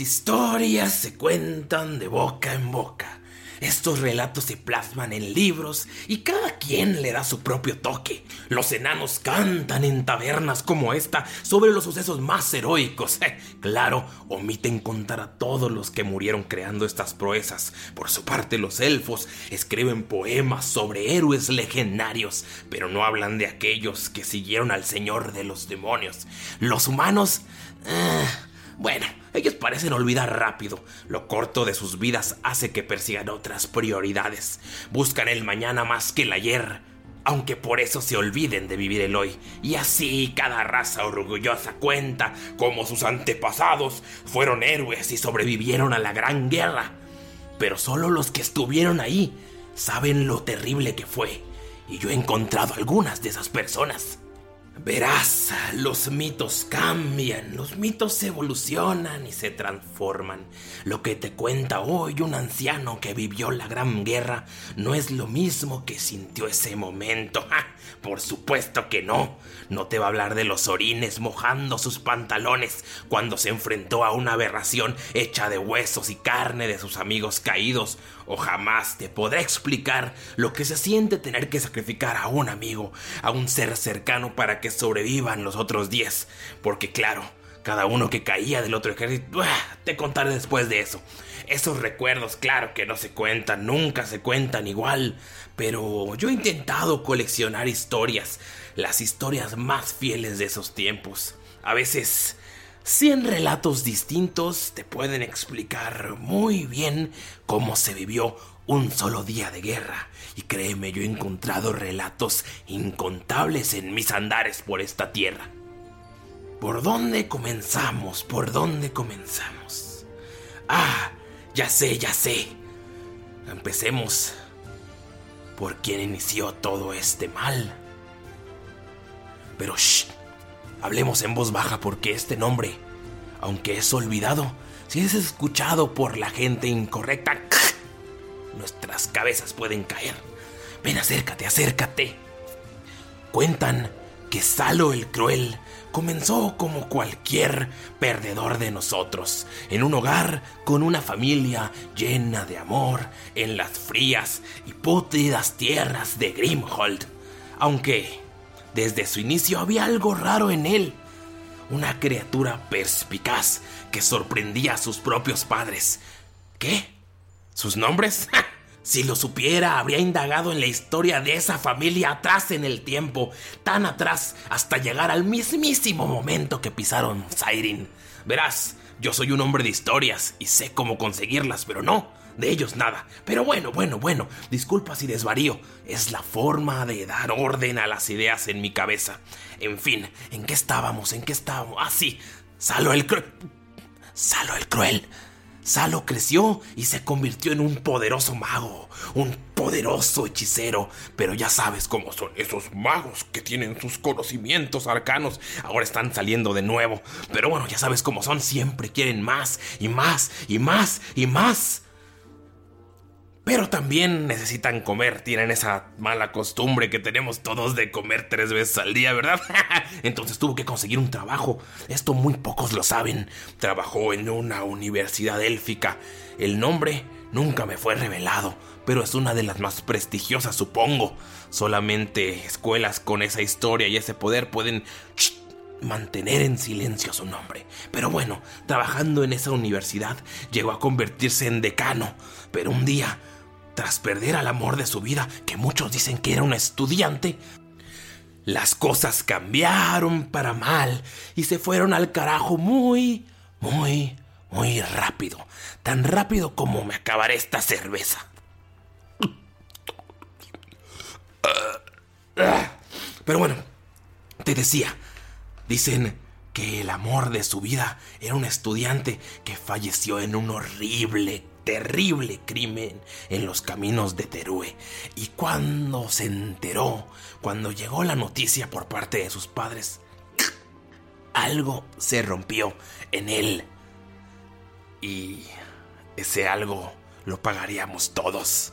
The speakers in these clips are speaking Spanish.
Historias se cuentan de boca en boca. Estos relatos se plasman en libros y cada quien le da su propio toque. Los enanos cantan en tabernas como esta sobre los sucesos más heroicos. claro, omiten contar a todos los que murieron creando estas proezas. Por su parte, los elfos escriben poemas sobre héroes legendarios, pero no hablan de aquellos que siguieron al Señor de los demonios. Los humanos... Eh, bueno, ellos parecen olvidar rápido. Lo corto de sus vidas hace que persigan otras prioridades. Buscan el mañana más que el ayer. Aunque por eso se olviden de vivir el hoy. Y así cada raza orgullosa cuenta cómo sus antepasados fueron héroes y sobrevivieron a la gran guerra. Pero solo los que estuvieron ahí saben lo terrible que fue. Y yo he encontrado algunas de esas personas. Verás, los mitos cambian, los mitos evolucionan y se transforman. Lo que te cuenta hoy un anciano que vivió la Gran Guerra no es lo mismo que sintió ese momento. Por supuesto que no. No te va a hablar de los orines mojando sus pantalones cuando se enfrentó a una aberración hecha de huesos y carne de sus amigos caídos. O jamás te podrá explicar lo que se siente tener que sacrificar a un amigo, a un ser cercano para que sobrevivan los otros diez. Porque claro, cada uno que caía del otro ejército, te contaré después de eso. Esos recuerdos, claro que no se cuentan, nunca se cuentan igual, pero yo he intentado coleccionar historias, las historias más fieles de esos tiempos. A veces, 100 relatos distintos te pueden explicar muy bien cómo se vivió un solo día de guerra. Y créeme, yo he encontrado relatos incontables en mis andares por esta tierra. ¿Por dónde comenzamos? ¿Por dónde comenzamos? Ah, ya sé, ya sé. Empecemos por quien inició todo este mal. Pero shh, hablemos en voz baja porque este nombre, aunque es olvidado, si es escuchado por la gente incorrecta, nuestras cabezas pueden caer. Ven, acércate, acércate. Cuentan que Salo el Cruel comenzó como cualquier perdedor de nosotros, en un hogar con una familia llena de amor en las frías y pútridas tierras de Grimhold. Aunque desde su inicio había algo raro en él, una criatura perspicaz que sorprendía a sus propios padres. ¿Qué? ¿Sus nombres? Si lo supiera, habría indagado en la historia de esa familia atrás en el tiempo, tan atrás hasta llegar al mismísimo momento que pisaron Siren. Verás, yo soy un hombre de historias y sé cómo conseguirlas, pero no, de ellos nada. Pero bueno, bueno, bueno, disculpa si desvarío. Es la forma de dar orden a las ideas en mi cabeza. En fin, ¿en qué estábamos? ¿En qué estábamos? Ah, sí, Salo el cruel. Salo el cruel. Salo creció y se convirtió en un poderoso mago, un poderoso hechicero, pero ya sabes cómo son esos magos que tienen sus conocimientos arcanos, ahora están saliendo de nuevo, pero bueno, ya sabes cómo son, siempre quieren más y más y más y más. Pero también necesitan comer, tienen esa mala costumbre que tenemos todos de comer tres veces al día, ¿verdad? Entonces tuvo que conseguir un trabajo. Esto muy pocos lo saben. Trabajó en una universidad élfica. El nombre nunca me fue revelado, pero es una de las más prestigiosas, supongo. Solamente escuelas con esa historia y ese poder pueden mantener en silencio su nombre. Pero bueno, trabajando en esa universidad, llegó a convertirse en decano. Pero un día tras perder al amor de su vida, que muchos dicen que era un estudiante, las cosas cambiaron para mal y se fueron al carajo muy, muy, muy rápido. Tan rápido como me acabaré esta cerveza. Pero bueno, te decía, dicen que el amor de su vida era un estudiante que falleció en un horrible terrible crimen en los caminos de Terue. Y cuando se enteró, cuando llegó la noticia por parte de sus padres, algo se rompió en él. Y ese algo lo pagaríamos todos.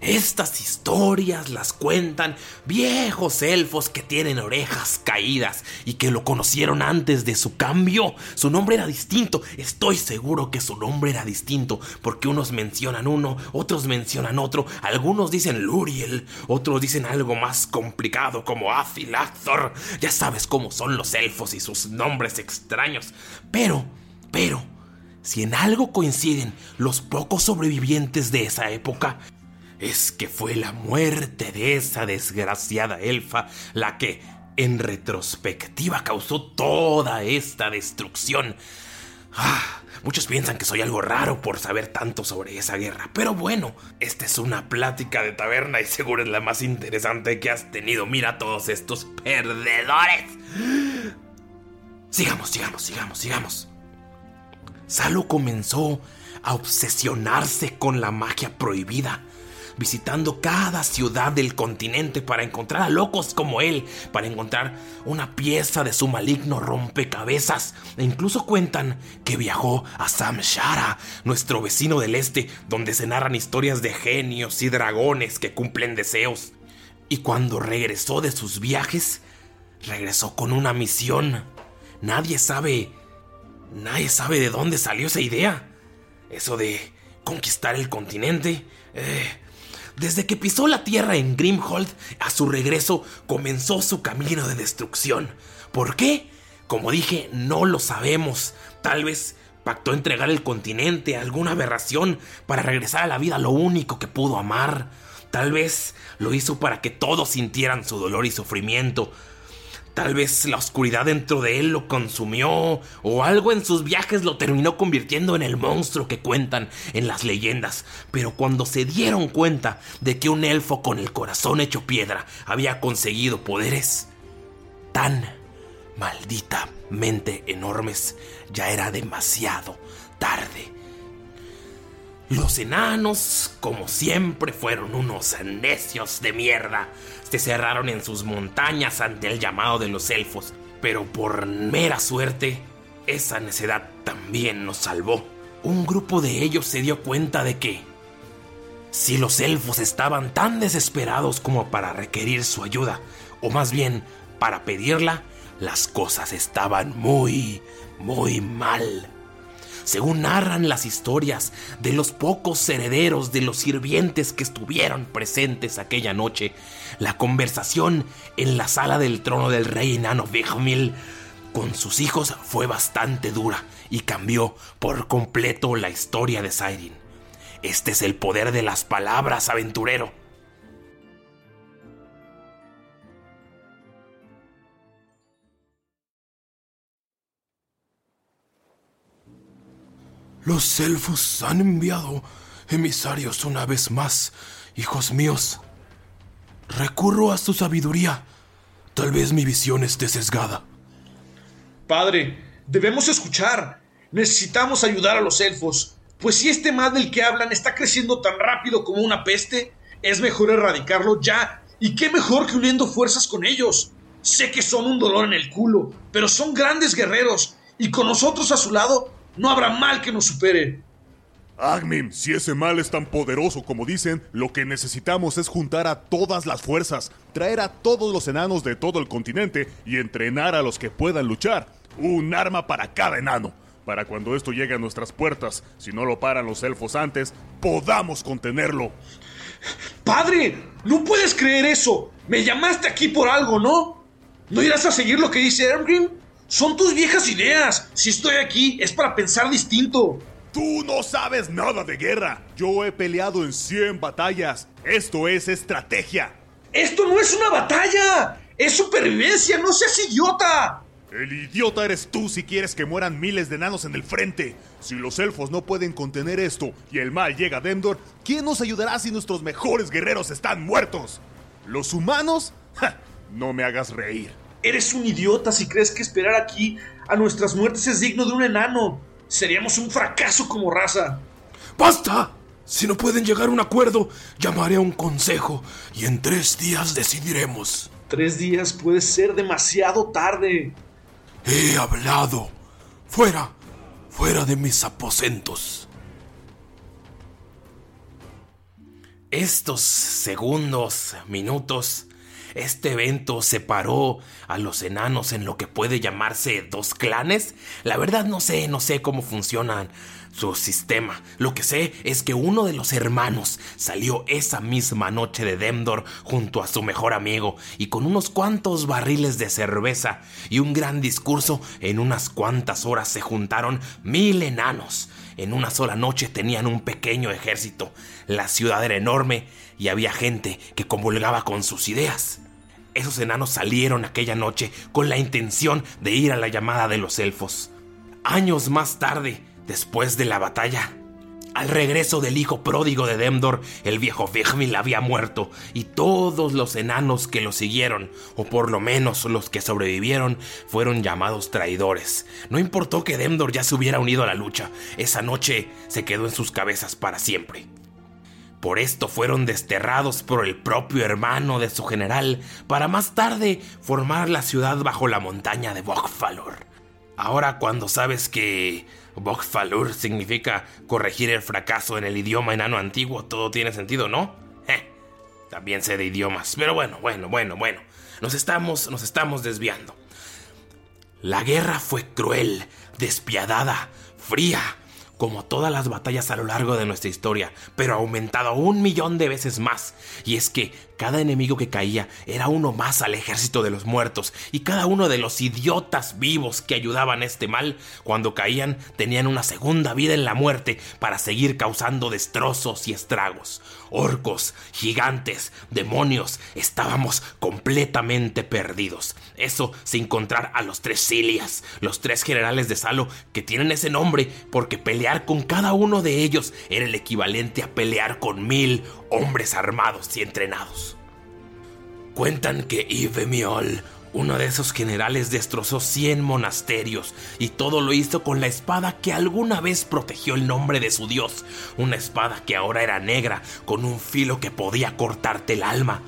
Estas historias las cuentan viejos elfos que tienen orejas caídas y que lo conocieron antes de su cambio. Su nombre era distinto, estoy seguro que su nombre era distinto, porque unos mencionan uno, otros mencionan otro, algunos dicen Luriel, otros dicen algo más complicado como Azilazor. Ya sabes cómo son los elfos y sus nombres extraños. Pero, pero, si en algo coinciden los pocos sobrevivientes de esa época, es que fue la muerte de esa desgraciada elfa la que, en retrospectiva, causó toda esta destrucción. Ah, muchos piensan que soy algo raro por saber tanto sobre esa guerra, pero bueno, esta es una plática de taberna y seguro es la más interesante que has tenido. Mira todos estos perdedores. Sigamos, sigamos, sigamos, sigamos. Salo comenzó a obsesionarse con la magia prohibida visitando cada ciudad del continente para encontrar a locos como él, para encontrar una pieza de su maligno rompecabezas. E incluso cuentan que viajó a Samshara, nuestro vecino del este, donde se narran historias de genios y dragones que cumplen deseos. Y cuando regresó de sus viajes, regresó con una misión. Nadie sabe... Nadie sabe de dónde salió esa idea. Eso de conquistar el continente. Eh, desde que pisó la tierra en Grimhold, a su regreso comenzó su camino de destrucción. ¿Por qué? Como dije, no lo sabemos. Tal vez pactó entregar el continente a alguna aberración para regresar a la vida lo único que pudo amar. Tal vez lo hizo para que todos sintieran su dolor y sufrimiento, Tal vez la oscuridad dentro de él lo consumió o algo en sus viajes lo terminó convirtiendo en el monstruo que cuentan en las leyendas. Pero cuando se dieron cuenta de que un elfo con el corazón hecho piedra había conseguido poderes tan malditamente enormes, ya era demasiado tarde. Los enanos, como siempre, fueron unos necios de mierda se cerraron en sus montañas ante el llamado de los elfos, pero por mera suerte, esa necedad también nos salvó. Un grupo de ellos se dio cuenta de que, si los elfos estaban tan desesperados como para requerir su ayuda, o más bien para pedirla, las cosas estaban muy, muy mal según narran las historias de los pocos herederos de los sirvientes que estuvieron presentes aquella noche, la conversación en la sala del trono del rey enano Vigmil con sus hijos fue bastante dura y cambió por completo la historia de Sairin. Este es el poder de las palabras, aventurero. Los elfos han enviado emisarios una vez más, hijos míos. Recurro a su sabiduría. Tal vez mi visión esté sesgada. Padre, Debemos escuchar. Necesitamos ayudar a los elfos. Pues si este mal del que hablan está creciendo tan rápido como una peste, es mejor erradicarlo ya. ¿Y qué mejor que uniendo fuerzas con ellos? Sé que son un dolor en el culo, pero son grandes guerreros, y con nosotros a su lado no habrá mal que nos supere. Agmim, si ese mal es tan poderoso como dicen, lo que necesitamos es juntar a todas las fuerzas, traer a todos los enanos de todo el continente y entrenar a los que puedan luchar. Un arma para cada enano. Para cuando esto llegue a nuestras puertas, si no lo paran los elfos antes, podamos contenerlo. Padre, no puedes creer eso. Me llamaste aquí por algo, ¿no? ¿No irás a seguir lo que dice Ermgrim? Son tus viejas ideas. Si estoy aquí es para pensar distinto. Tú no sabes nada de guerra. Yo he peleado en 100 batallas. Esto es estrategia. Esto no es una batalla. Es supervivencia. No seas idiota. El idiota eres tú si quieres que mueran miles de enanos en el frente. Si los elfos no pueden contener esto y el mal llega a Demdor, ¿quién nos ayudará si nuestros mejores guerreros están muertos? ¿Los humanos? no me hagas reír. Eres un idiota si crees que esperar aquí a nuestras muertes es digno de un enano. Seríamos un fracaso como raza. ¡Basta! Si no pueden llegar a un acuerdo, llamaré a un consejo y en tres días decidiremos. Tres días puede ser demasiado tarde. He hablado. Fuera, fuera de mis aposentos. Estos segundos, minutos, este evento separó a los enanos en lo que puede llamarse dos clanes. La verdad no sé, no sé cómo funcionan su sistema. Lo que sé es que uno de los hermanos salió esa misma noche de Demdor junto a su mejor amigo y con unos cuantos barriles de cerveza y un gran discurso, en unas cuantas horas se juntaron mil enanos. En una sola noche tenían un pequeño ejército. La ciudad era enorme y había gente que comulgaba con sus ideas. Esos enanos salieron aquella noche con la intención de ir a la llamada de los elfos. Años más tarde, después de la batalla, al regreso del hijo pródigo de Demdor, el viejo Vigmil había muerto y todos los enanos que lo siguieron, o por lo menos los que sobrevivieron, fueron llamados traidores. No importó que Demdor ya se hubiera unido a la lucha, esa noche se quedó en sus cabezas para siempre. Por esto fueron desterrados por el propio hermano de su general para más tarde formar la ciudad bajo la montaña de Bokfalur. Ahora cuando sabes que Bokfalur significa corregir el fracaso en el idioma enano antiguo, todo tiene sentido, ¿no? también sé de idiomas, pero bueno, bueno, bueno, bueno. Nos estamos, nos estamos desviando. La guerra fue cruel, despiadada, fría, como todas las batallas a lo largo de nuestra historia, pero aumentado un millón de veces más. Y es que cada enemigo que caía era uno más al ejército de los muertos, y cada uno de los idiotas vivos que ayudaban a este mal, cuando caían, tenían una segunda vida en la muerte para seguir causando destrozos y estragos. Orcos, gigantes, demonios, estábamos completamente perdidos. Eso sin encontrar a los tres Cilias, los tres generales de Salo, que tienen ese nombre porque pelear con cada uno de ellos era el equivalente a pelear con mil hombres armados y entrenados. Cuentan que Yves uno de esos generales, destrozó 100 monasterios y todo lo hizo con la espada que alguna vez protegió el nombre de su dios, una espada que ahora era negra con un filo que podía cortarte el alma.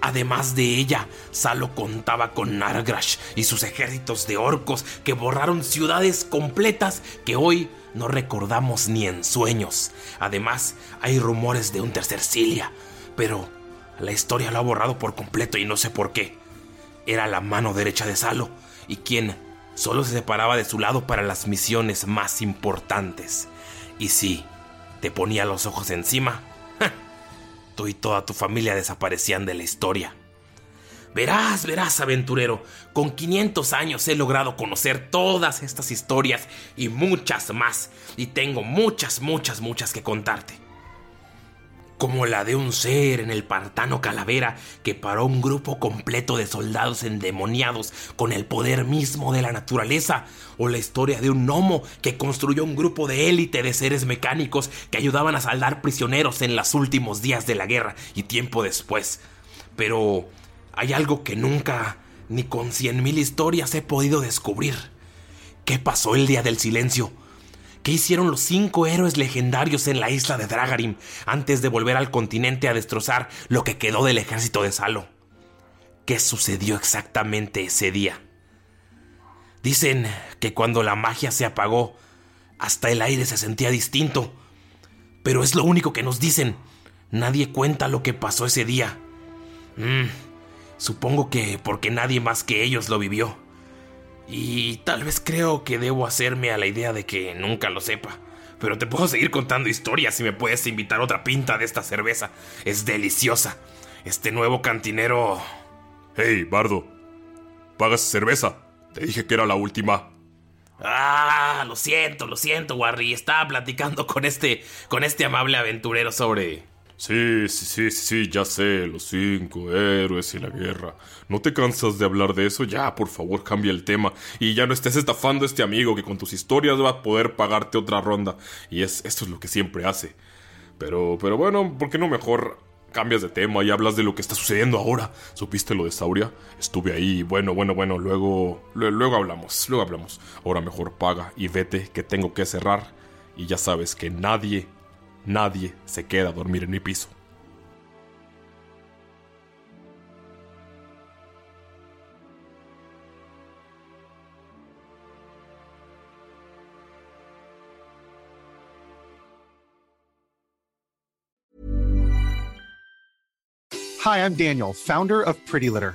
Además de ella, Salo contaba con Nargrash y sus ejércitos de orcos que borraron ciudades completas que hoy no recordamos ni en sueños. Además, hay rumores de un tercer Cilia, pero la historia lo ha borrado por completo y no sé por qué. Era la mano derecha de Salo y quien solo se separaba de su lado para las misiones más importantes. Y si te ponía los ojos encima, tú y toda tu familia desaparecían de la historia. Verás, verás, aventurero, con 500 años he logrado conocer todas estas historias y muchas más, y tengo muchas, muchas, muchas que contarte. Como la de un ser en el pantano Calavera que paró un grupo completo de soldados endemoniados con el poder mismo de la naturaleza, o la historia de un gnomo que construyó un grupo de élite de seres mecánicos que ayudaban a saldar prisioneros en los últimos días de la guerra y tiempo después. Pero hay algo que nunca, ni con cien mil historias, he podido descubrir. ¿Qué pasó el día del silencio? ¿Qué hicieron los cinco héroes legendarios en la isla de Dragarim antes de volver al continente a destrozar lo que quedó del ejército de Salo? ¿Qué sucedió exactamente ese día? Dicen que cuando la magia se apagó, hasta el aire se sentía distinto. Pero es lo único que nos dicen. Nadie cuenta lo que pasó ese día. Mm, supongo que porque nadie más que ellos lo vivió. Y tal vez creo que debo hacerme a la idea de que nunca lo sepa. Pero te puedo seguir contando historias si me puedes invitar otra pinta de esta cerveza. Es deliciosa. Este nuevo cantinero... Hey, Bardo. Pagas cerveza. Te dije que era la última. Ah, lo siento, lo siento, Warry. Estaba platicando con este, con este amable aventurero sobre Sí, sí, sí, sí, ya sé, los cinco héroes y la guerra. ¿No te cansas de hablar de eso? Ya, por favor, cambia el tema. Y ya no estés estafando a este amigo que con tus historias va a poder pagarte otra ronda. Y es, esto es lo que siempre hace. Pero, pero bueno, ¿por qué no mejor cambias de tema y hablas de lo que está sucediendo ahora? ¿Supiste lo de Sauria? Estuve ahí, bueno, bueno, bueno, luego, luego hablamos, luego hablamos. Ahora mejor paga y vete que tengo que cerrar. Y ya sabes que nadie Nadie se queda a dormir en mi piso. Hi, I'm Daniel, founder of Pretty Litter.